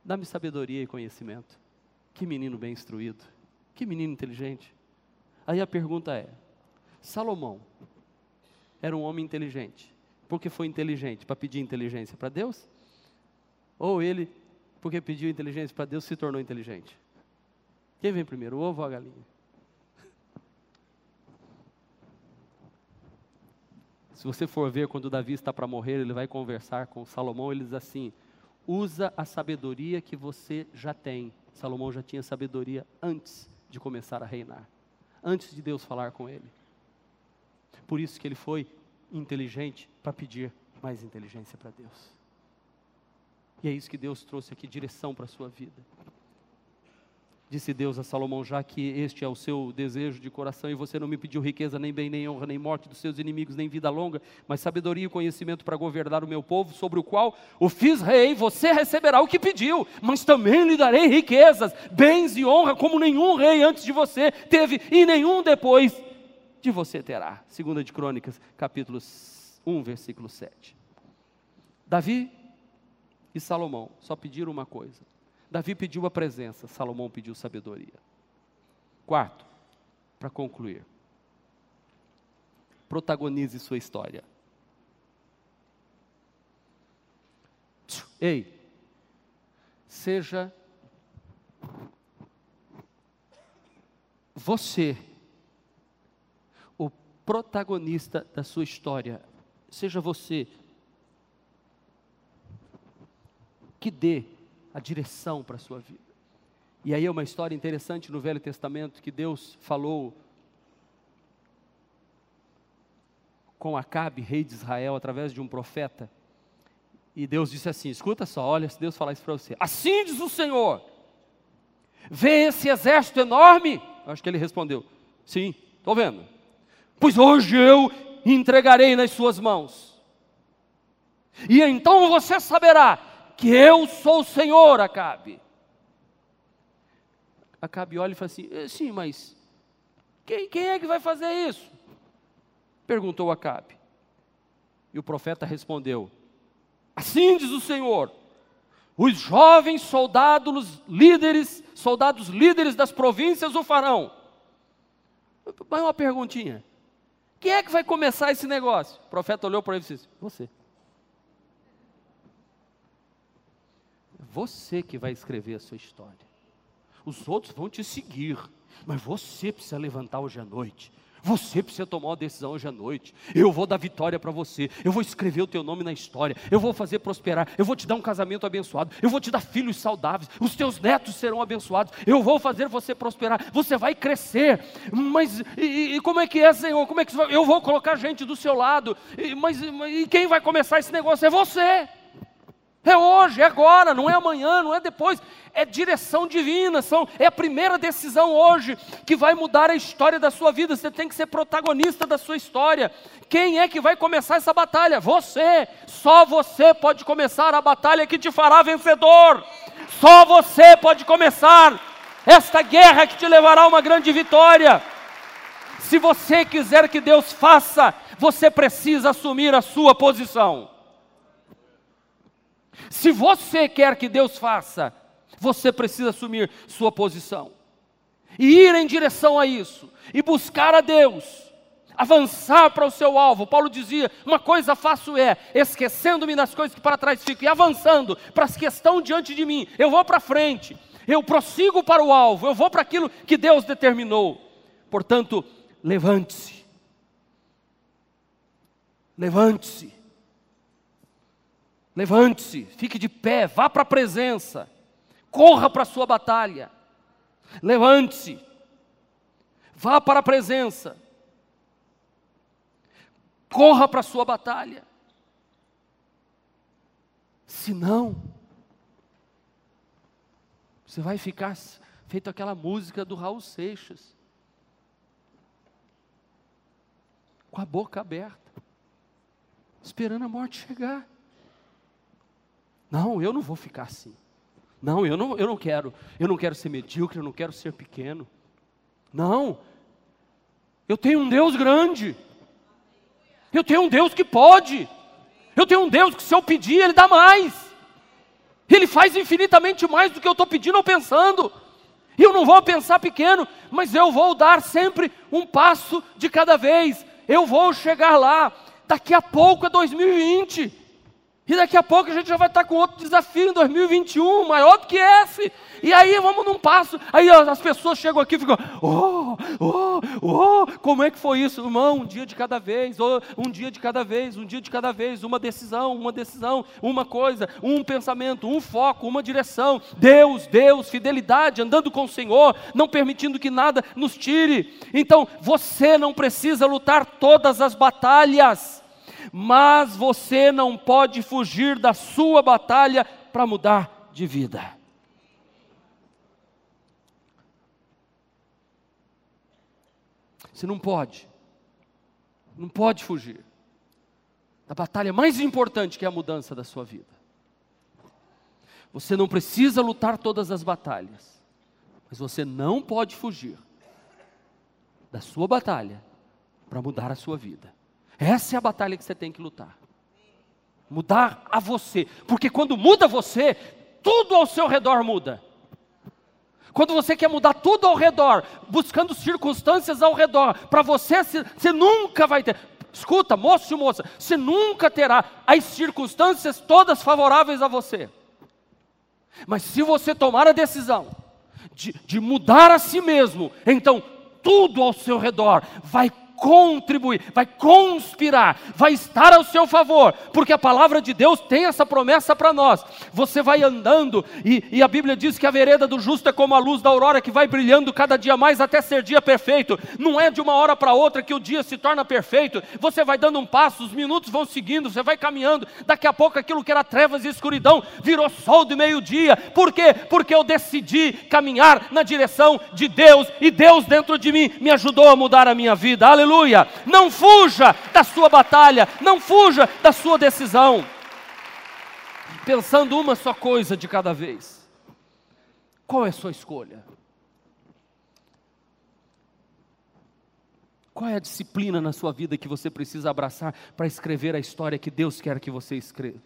Dá-me sabedoria e conhecimento. Que menino bem instruído. Que menino inteligente. Aí a pergunta é: Salomão era um homem inteligente. Por que foi inteligente? Para pedir inteligência para Deus? Ou ele, porque pediu inteligência para Deus, se tornou inteligente? Quem vem primeiro, o ovo ou a galinha? Se você for ver quando Davi está para morrer, ele vai conversar com Salomão, ele diz assim: usa a sabedoria que você já tem. Salomão já tinha sabedoria antes de começar a reinar, antes de Deus falar com ele. Por isso que ele foi inteligente para pedir mais inteligência para Deus. E é isso que Deus trouxe aqui, direção para a sua vida. Disse Deus a Salomão: Já que este é o seu desejo de coração, e você não me pediu riqueza, nem bem, nem honra, nem morte dos seus inimigos, nem vida longa, mas sabedoria e conhecimento para governar o meu povo, sobre o qual o fiz rei, você receberá o que pediu, mas também lhe darei riquezas, bens e honra, como nenhum rei antes de você teve, e nenhum depois de você terá. Segunda de Crônicas, capítulo 1, versículo 7. Davi e Salomão só pediram uma coisa Davi pediu a presença, Salomão pediu sabedoria. Quarto, para concluir, protagonize sua história. Ei, seja você o protagonista da sua história. Seja você que dê a direção para a sua vida. E aí é uma história interessante no Velho Testamento que Deus falou com Acabe, rei de Israel, através de um profeta. E Deus disse assim: escuta só, olha, se Deus falar isso para você. Assim diz o Senhor: vê esse exército enorme? Acho que ele respondeu: sim, estou vendo. Pois hoje eu entregarei nas suas mãos. E então você saberá que eu sou o Senhor, Acabe. Acabe olha e fala assim: eh, sim, mas quem, quem é que vai fazer isso? Perguntou Acabe. E o profeta respondeu: Assim diz o Senhor, os jovens soldados líderes, soldados líderes das províncias o farão. Mas uma perguntinha: quem é que vai começar esse negócio? O profeta olhou para ele e disse: Você. Você que vai escrever a sua história. Os outros vão te seguir, mas você precisa levantar hoje à noite. Você precisa tomar uma decisão hoje à noite. Eu vou dar vitória para você. Eu vou escrever o teu nome na história. Eu vou fazer prosperar. Eu vou te dar um casamento abençoado. Eu vou te dar filhos saudáveis. Os teus netos serão abençoados. Eu vou fazer você prosperar. Você vai crescer. Mas e, e como é que é, Senhor? Como é que eu vou colocar gente do seu lado? E, mas e quem vai começar esse negócio é você. É hoje, é agora, não é amanhã, não é depois. É direção divina, são, é a primeira decisão hoje que vai mudar a história da sua vida. Você tem que ser protagonista da sua história. Quem é que vai começar essa batalha? Você. Só você pode começar a batalha que te fará vencedor. Só você pode começar esta guerra que te levará a uma grande vitória. Se você quiser que Deus faça, você precisa assumir a sua posição. Se você quer que Deus faça, você precisa assumir sua posição e ir em direção a isso e buscar a Deus, avançar para o seu alvo. Paulo dizia: Uma coisa faço é, esquecendo-me das coisas que para trás ficam e avançando para as que estão diante de mim. Eu vou para frente, eu prossigo para o alvo, eu vou para aquilo que Deus determinou. Portanto, levante-se. Levante-se Levante-se, fique de pé, vá para a presença, corra para a sua batalha. Levante-se, vá para a presença, corra para a sua batalha. Se não, você vai ficar feito aquela música do Raul Seixas, com a boca aberta, esperando a morte chegar. Não, eu não vou ficar assim. Não, eu não, eu não quero. Eu não quero ser medíocre, eu não quero ser pequeno. Não. Eu tenho um Deus grande. Eu tenho um Deus que pode. Eu tenho um Deus que, se eu pedir, Ele dá mais. Ele faz infinitamente mais do que eu estou pedindo ou pensando. E eu não vou pensar pequeno, mas eu vou dar sempre um passo de cada vez. Eu vou chegar lá. Daqui a pouco é 2020. E daqui a pouco a gente já vai estar com outro desafio em 2021, maior do que esse. E aí vamos num passo. Aí as pessoas chegam aqui e ficam, oh, oh, oh, como é que foi isso? Irmão, um dia de cada vez, oh, um dia de cada vez, um dia de cada vez, uma decisão, uma decisão, uma coisa, um pensamento, um foco, uma direção. Deus, Deus, fidelidade, andando com o Senhor, não permitindo que nada nos tire. Então, você não precisa lutar todas as batalhas mas você não pode fugir da sua batalha para mudar de vida. Você não pode, não pode fugir da batalha mais importante que é a mudança da sua vida. Você não precisa lutar todas as batalhas, mas você não pode fugir da sua batalha para mudar a sua vida. Essa é a batalha que você tem que lutar. Mudar a você. Porque quando muda você, tudo ao seu redor muda. Quando você quer mudar tudo ao redor, buscando circunstâncias ao redor, para você, você nunca vai ter. Escuta, moço e moça, você nunca terá as circunstâncias todas favoráveis a você. Mas se você tomar a decisão de, de mudar a si mesmo, então tudo ao seu redor vai contribuir, vai conspirar, vai estar ao seu favor, porque a palavra de Deus tem essa promessa para nós. Você vai andando, e, e, a Bíblia diz que a vereda do justo é como a luz da aurora que vai brilhando cada dia mais até ser dia perfeito. Não é de uma hora para outra que o dia se torna perfeito. Você vai dando um passo, os minutos vão seguindo, você vai caminhando. Daqui a pouco aquilo que era trevas e escuridão virou sol de meio-dia. Por quê? Porque eu decidi caminhar na direção de Deus e Deus dentro de mim me ajudou a mudar a minha vida. Aleluia aleluia. Não fuja da sua batalha, não fuja da sua decisão. Pensando uma só coisa de cada vez. Qual é a sua escolha? Qual é a disciplina na sua vida que você precisa abraçar para escrever a história que Deus quer que você escreva?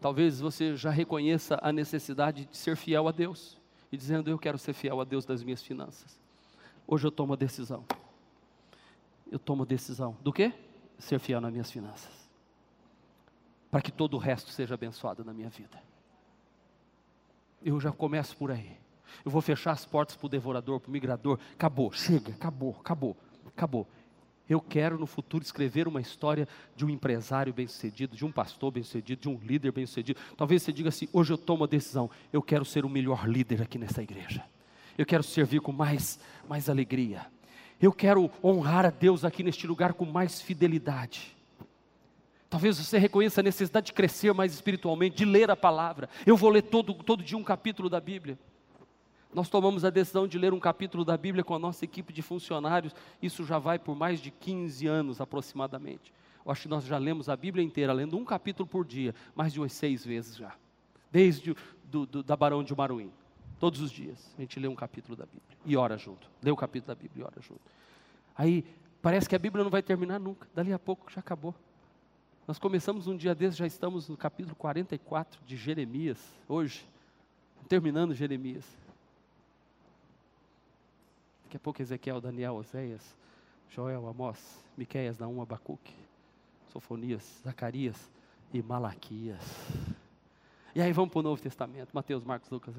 Talvez você já reconheça a necessidade de ser fiel a Deus e dizendo: Eu quero ser fiel a Deus das minhas finanças. Hoje eu tomo a decisão. Eu tomo a decisão do quê? Ser fiel nas minhas finanças. Para que todo o resto seja abençoado na minha vida. Eu já começo por aí. Eu vou fechar as portas para o devorador, para o migrador. Acabou, chega, acabou, acabou, acabou. Eu quero no futuro escrever uma história de um empresário bem-sucedido, de um pastor bem-sucedido, de um líder bem-sucedido. Talvez você diga assim: hoje eu tomo a decisão, eu quero ser o melhor líder aqui nessa igreja. Eu quero servir com mais, mais alegria. Eu quero honrar a Deus aqui neste lugar com mais fidelidade. Talvez você reconheça a necessidade de crescer mais espiritualmente, de ler a palavra. Eu vou ler todo, todo dia um capítulo da Bíblia. Nós tomamos a decisão de ler um capítulo da Bíblia com a nossa equipe de funcionários, isso já vai por mais de 15 anos aproximadamente. Eu acho que nós já lemos a Bíblia inteira, lendo um capítulo por dia, mais de umas seis vezes já. Desde do, do, da Barão de Maruim. Todos os dias a gente lê um capítulo da Bíblia e ora junto. Lê o capítulo da Bíblia e ora junto. Aí parece que a Bíblia não vai terminar nunca. Dali a pouco já acabou. Nós começamos um dia desses, já estamos no capítulo 44 de Jeremias, hoje, terminando Jeremias. Daqui a pouco Ezequiel, Daniel, Oséias, Joel, Amós, Miqueias, Naum, Abacuque, Sofonias, Zacarias e Malaquias. E aí vamos para o Novo Testamento, Mateus, Marcos, Lucas.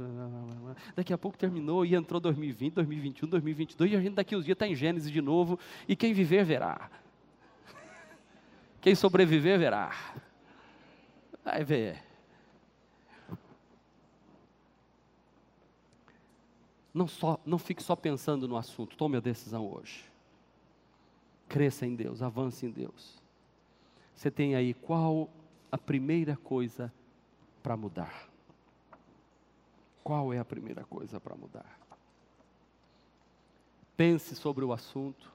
Daqui a pouco terminou e entrou 2020, 2021, 2022 e a gente daqui uns dias está em Gênesis de novo. E quem viver verá. Quem sobreviver verá. Vai ver. Não, só, não fique só pensando no assunto, tome a decisão hoje. Cresça em Deus, avance em Deus. Você tem aí qual a primeira coisa para mudar? Qual é a primeira coisa para mudar? Pense sobre o assunto,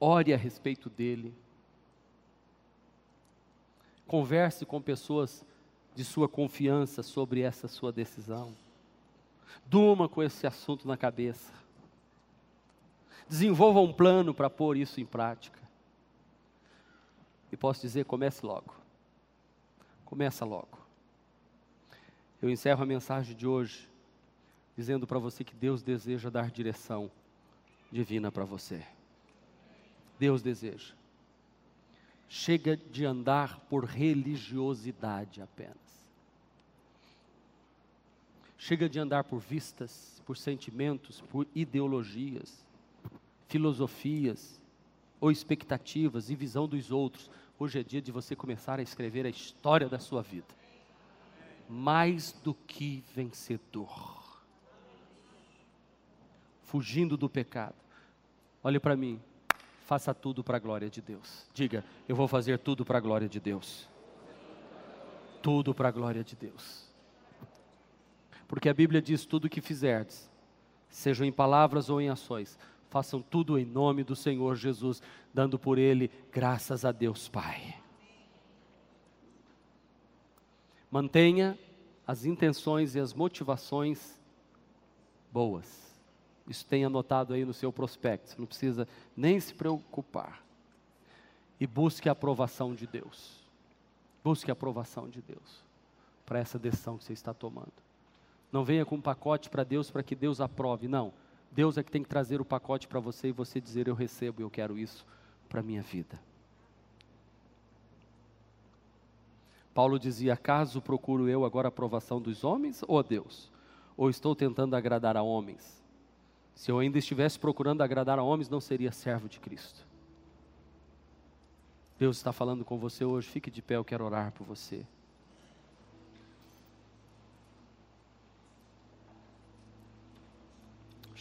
ore a respeito dele, converse com pessoas de sua confiança sobre essa sua decisão. Durma com esse assunto na cabeça. Desenvolva um plano para pôr isso em prática. E posso dizer, comece logo. Começa logo. Eu encerro a mensagem de hoje dizendo para você que Deus deseja dar direção divina para você. Deus deseja. Chega de andar por religiosidade apenas. Chega de andar por vistas, por sentimentos, por ideologias, filosofias ou expectativas e visão dos outros. Hoje é dia de você começar a escrever a história da sua vida. Mais do que vencedor. Fugindo do pecado. Olhe para mim, faça tudo para a glória de Deus. Diga, eu vou fazer tudo para a glória de Deus. Tudo para a glória de Deus. Porque a Bíblia diz: tudo o que fizerdes, sejam em palavras ou em ações, façam tudo em nome do Senhor Jesus, dando por Ele graças a Deus Pai. Mantenha as intenções e as motivações boas. Isso tem anotado aí no seu prospecto, você não precisa nem se preocupar. E busque a aprovação de Deus. Busque a aprovação de Deus para essa decisão que você está tomando. Não venha com um pacote para Deus para que Deus aprove, não. Deus é que tem que trazer o pacote para você e você dizer: Eu recebo, eu quero isso para a minha vida. Paulo dizia: Acaso procuro eu agora a aprovação dos homens ou a Deus? Ou estou tentando agradar a homens? Se eu ainda estivesse procurando agradar a homens, não seria servo de Cristo. Deus está falando com você hoje, fique de pé, eu quero orar por você.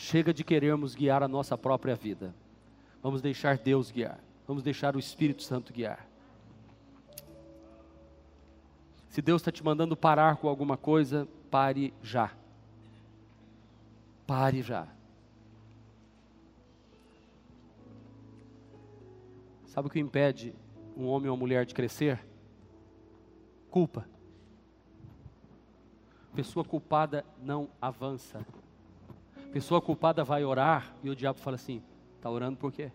Chega de querermos guiar a nossa própria vida. Vamos deixar Deus guiar. Vamos deixar o Espírito Santo guiar. Se Deus está te mandando parar com alguma coisa, pare já. Pare já. Sabe o que impede um homem ou uma mulher de crescer? Culpa. Pessoa culpada não avança. Pessoa culpada vai orar e o diabo fala assim: está orando por quê?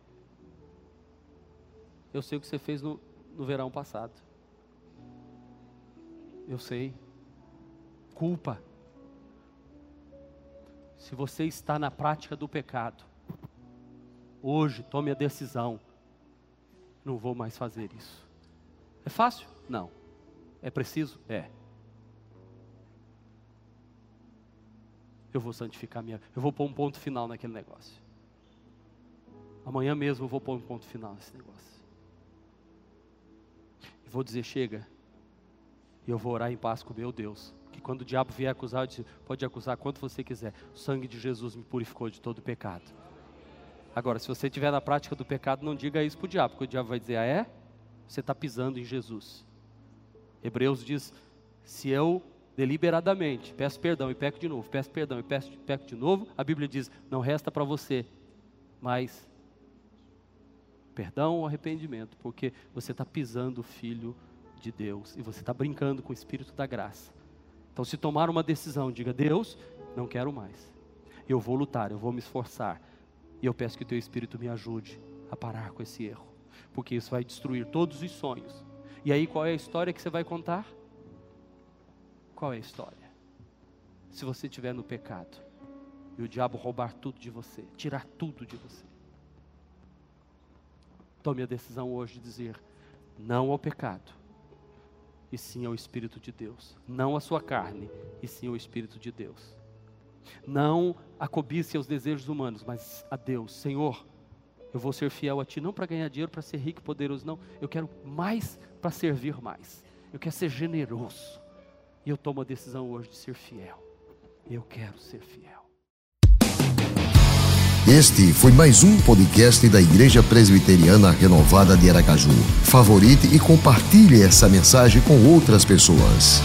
Eu sei o que você fez no, no verão passado. Eu sei. Culpa. Se você está na prática do pecado, hoje tome a decisão não vou mais fazer isso. É fácil? Não. É preciso? É. Eu vou santificar minha. Eu vou pôr um ponto final naquele negócio. Amanhã mesmo eu vou pôr um ponto final nesse negócio. E vou dizer: chega. E eu vou orar em paz com meu Deus. Que quando o diabo vier acusar, eu disse, pode acusar quanto você quiser. O sangue de Jesus me purificou de todo pecado. Agora, se você estiver na prática do pecado, não diga isso para o diabo, porque o diabo vai dizer: Ah, é? Você está pisando em Jesus. Hebreus diz: Se eu deliberadamente peço perdão e peco de novo, peço perdão e peço, peco de novo, a Bíblia diz: Não resta para você mais perdão ou arrependimento, porque você está pisando o Filho de Deus e você está brincando com o Espírito da graça. Então, se tomar uma decisão, diga: Deus, não quero mais. Eu vou lutar, eu vou me esforçar e eu peço que o teu Espírito me ajude a parar com esse erro, porque isso vai destruir todos os sonhos. E aí, qual é a história que você vai contar? Qual é a história? Se você estiver no pecado e o diabo roubar tudo de você, tirar tudo de você, tome a decisão hoje de dizer não ao pecado, e sim ao Espírito de Deus, não à sua carne, e sim ao Espírito de Deus. Não a cobiça e aos desejos humanos, mas a Deus. Senhor, eu vou ser fiel a Ti, não para ganhar dinheiro, para ser rico e poderoso, não. Eu quero mais para servir mais. Eu quero ser generoso. E eu tomo a decisão hoje de ser fiel. Eu quero ser fiel. Este foi mais um podcast da Igreja Presbiteriana Renovada de Aracaju. Favorite e compartilhe essa mensagem com outras pessoas.